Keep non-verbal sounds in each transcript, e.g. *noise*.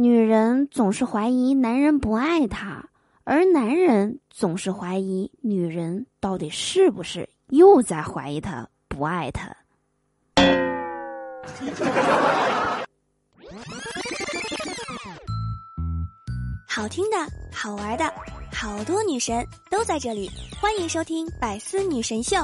女人总是怀疑男人不爱她，而男人总是怀疑女人到底是不是又在怀疑他不爱她。好听的，好玩的，好多女神都在这里，欢迎收听《百思女神秀》。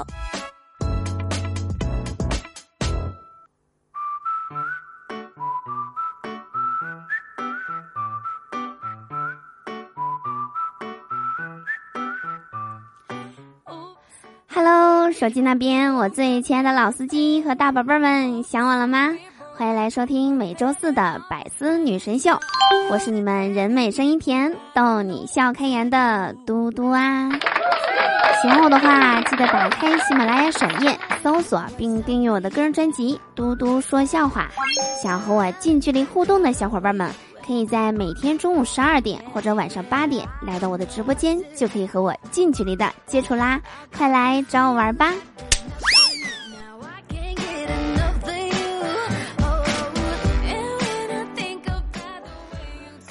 手机那边，我最亲爱的老司机和大宝贝儿们，想我了吗？欢迎来收听每周四的《百思女神秀》，我是你们人美声音甜、逗你笑开颜的嘟嘟啊！喜欢我的话，记得打开喜马拉雅首页搜索并订阅我的个人专辑《嘟嘟说笑话》。想和我近距离互动的小伙伴们，可以在每天中午十二点或者晚上八点来到我的直播间，就可以和我近距离的接触啦！快来找我玩吧！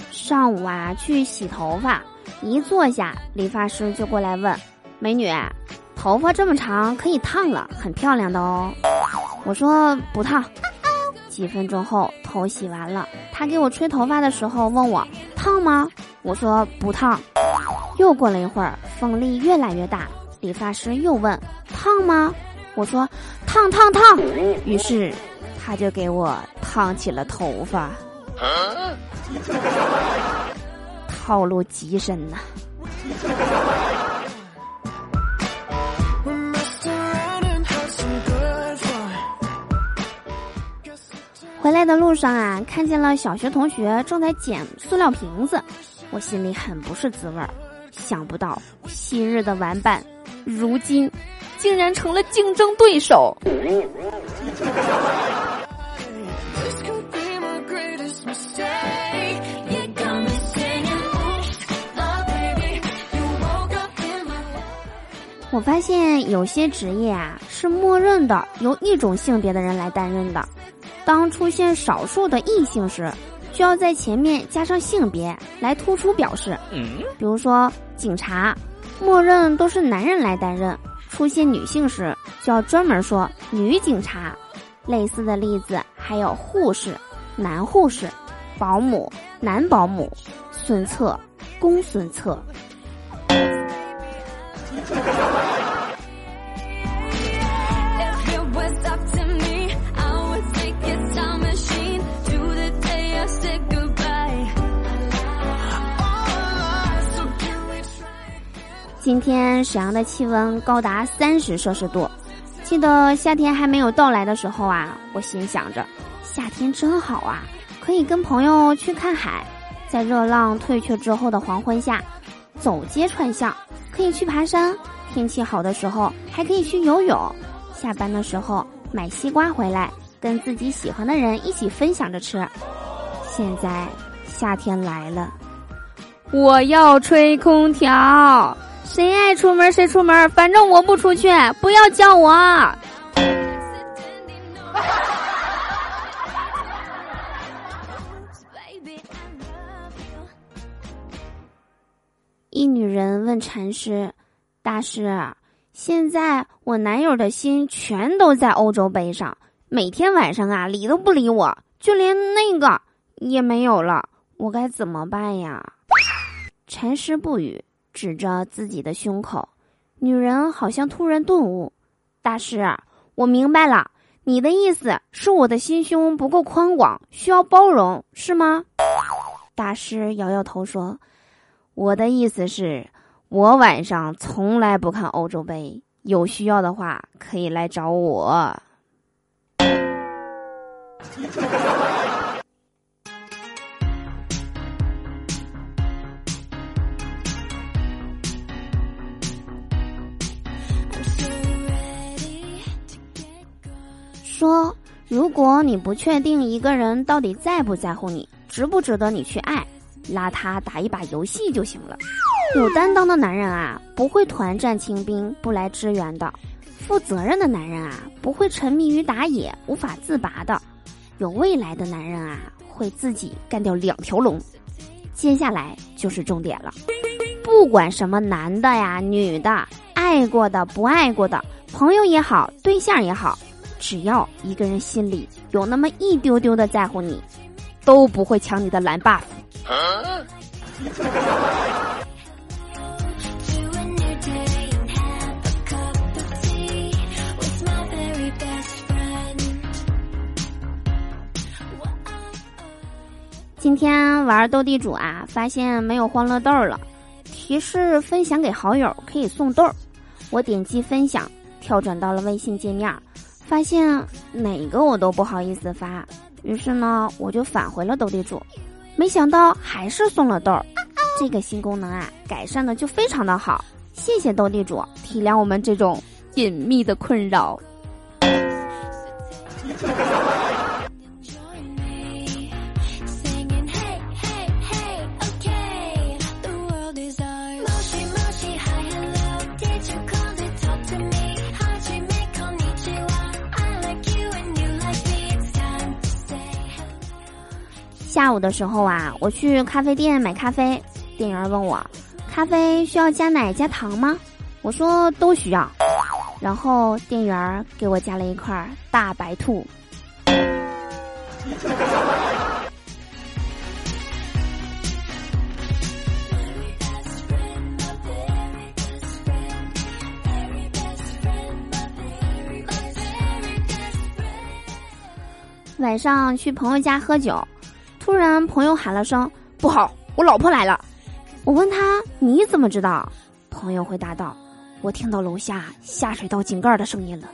上午啊，去洗头发，一坐下，理发师就过来问：“美女，头发这么长，可以烫了，很漂亮的哦。”我说：“不烫。”几分钟后，头洗完了，他给我吹头发的时候问我：“烫吗？”我说：“不烫。”又过了一会儿，风力越来越大，理发师又问：“烫吗？”我说：“烫烫烫。”于是，他就给我烫起了头发。套路极深呐！回来的路上啊，看见了小学同学正在捡塑料瓶子，我心里很不是滋味儿。想不到昔日的玩伴，如今竟然成了竞争对手。我发现有些职业啊是默认的由一种性别的人来担任的，当出现少数的异性时，需要在前面加上性别来突出表示。比如说警察，默认都是男人来担任，出现女性时就要专门说女警察。类似的例子还有护士，男护士，保姆，男保姆，孙策，公孙策。今天沈阳的气温高达三十摄氏度，记得夏天还没有到来的时候啊，我心想着夏天真好啊，可以跟朋友去看海，在热浪退却之后的黄昏下，走街串巷，可以去爬山，天气好的时候还可以去游泳，下班的时候买西瓜回来，跟自己喜欢的人一起分享着吃。现在夏天来了，我要吹空调。谁爱出门谁出门，反正我不出去，不要叫我。*laughs* 一女人问禅师：“大师，现在我男友的心全都在欧洲杯上，每天晚上啊理都不理我，就连那个也没有了，我该怎么办呀？”禅师不语。指着自己的胸口，女人好像突然顿悟：“大师，我明白了，你的意思是我的心胸不够宽广，需要包容，是吗？”大师摇摇头说：“我的意思是，我晚上从来不看欧洲杯，有需要的话可以来找我。*laughs* ”说，如果你不确定一个人到底在不在乎你，值不值得你去爱，拉他打一把游戏就行了。有担当的男人啊，不会团战清兵不来支援的；负责任的男人啊，不会沉迷于打野无法自拔的；有未来的男人啊，会自己干掉两条龙。接下来就是重点了，不管什么男的呀、女的，爱过的、不爱过的，朋友也好，对象也好，只要一个人心里有那么一丢丢的在乎你，都不会抢你的蓝 buff。今天玩斗地主啊，发现没有欢乐豆了，提示分享给好友可以送豆。我点击分享，跳转到了微信界面，发现哪个我都不好意思发，于是呢，我就返回了斗地主，没想到还是送了豆儿。这个新功能啊，改善的就非常的好，谢谢斗地主体谅我们这种隐秘的困扰。下午的时候啊，我去咖啡店买咖啡，店员问我，咖啡需要加奶加糖吗？我说都需要。然后店员给我加了一块大白兔。晚上去朋友家喝酒。突然，朋友喊了声：“不好，我老婆来了！”我问他：“你怎么知道？”朋友回答道：“我听到楼下下水道井盖的声音了，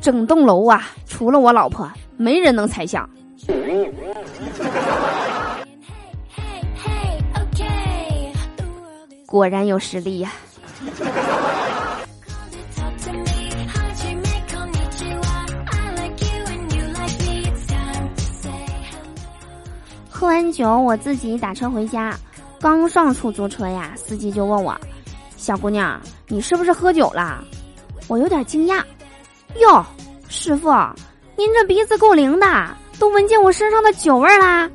整栋楼啊，除了我老婆，没人能猜想。” *laughs* 果然有实力呀！*laughs* 喝完酒，我自己打车回家。刚上出租车呀，司机就问我：“小姑娘，你是不是喝酒了？”我有点惊讶。哟，师傅，您这鼻子够灵的，都闻见我身上的酒味儿啦。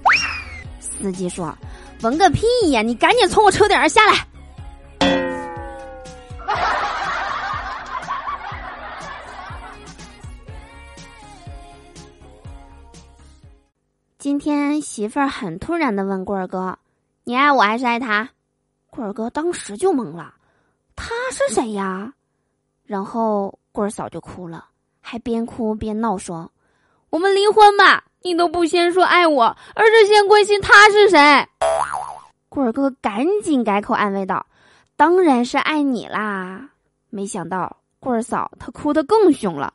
司机说：“闻个屁呀！你赶紧从我车顶上下来。”今天媳妇儿很突然的问棍儿哥：“你爱我还是爱他？”棍儿哥当时就懵了，他是谁呀？然后棍儿嫂就哭了，还边哭边闹说：“我们离婚吧！你都不先说爱我，而是先关心他是谁。”棍儿哥赶紧改口安慰道：“当然是爱你啦！”没想到棍儿嫂她哭得更凶了。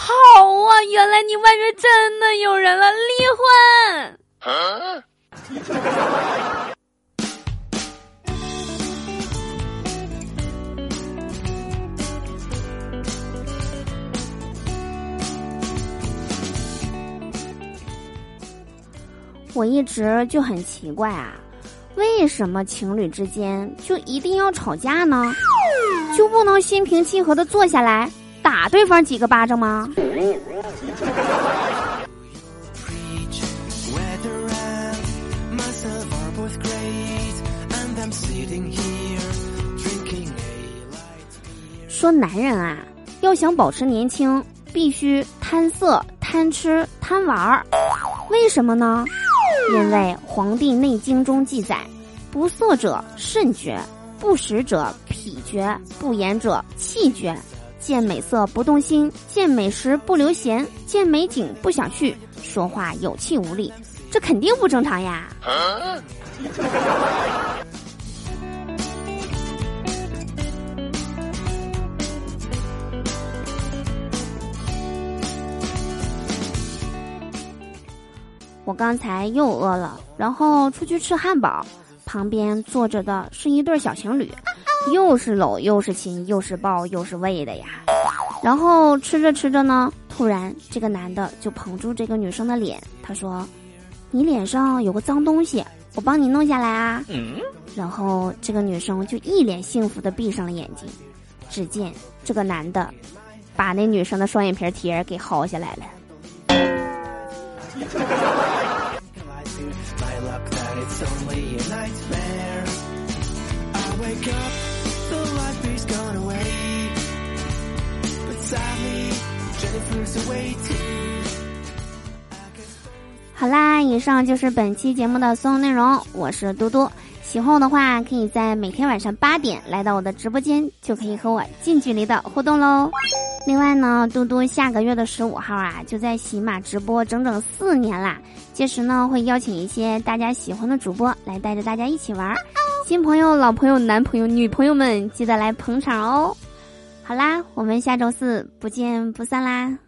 好啊！原来你外面真的有人了，离婚。我一直就很奇怪啊，为什么情侣之间就一定要吵架呢？就不能心平气和的坐下来？打对方几个巴掌吗？说男人啊，要想保持年轻，必须贪色、贪吃、贪玩儿。为什么呢？因为《黄帝内经》中记载：不色者肾绝，不食者脾绝，不言者气绝。见美色不动心，见美食不留闲，见美景不想去，说话有气无力，这肯定不正常呀！我刚才又饿了，然后出去吃汉堡，旁边坐着的是一对小情侣。又是搂又是亲又是抱又是喂的呀，然后吃着吃着呢，突然这个男的就捧住这个女生的脸，他说：“你脸上有个脏东西，我帮你弄下来啊。”然后这个女生就一脸幸福的闭上了眼睛，只见这个男的把那女生的双眼皮贴给薅下来了。好啦，以上就是本期节目的所有内容。我是嘟嘟，喜欢我的话，可以在每天晚上八点来到我的直播间，就可以和我近距离的互动喽。另外呢，嘟嘟下个月的十五号啊，就在喜马直播整整四年啦。届时呢，会邀请一些大家喜欢的主播来带着大家一起玩。新朋友、老朋友、男朋友、女朋友们，记得来捧场哦。好啦，我们下周四不见不散啦。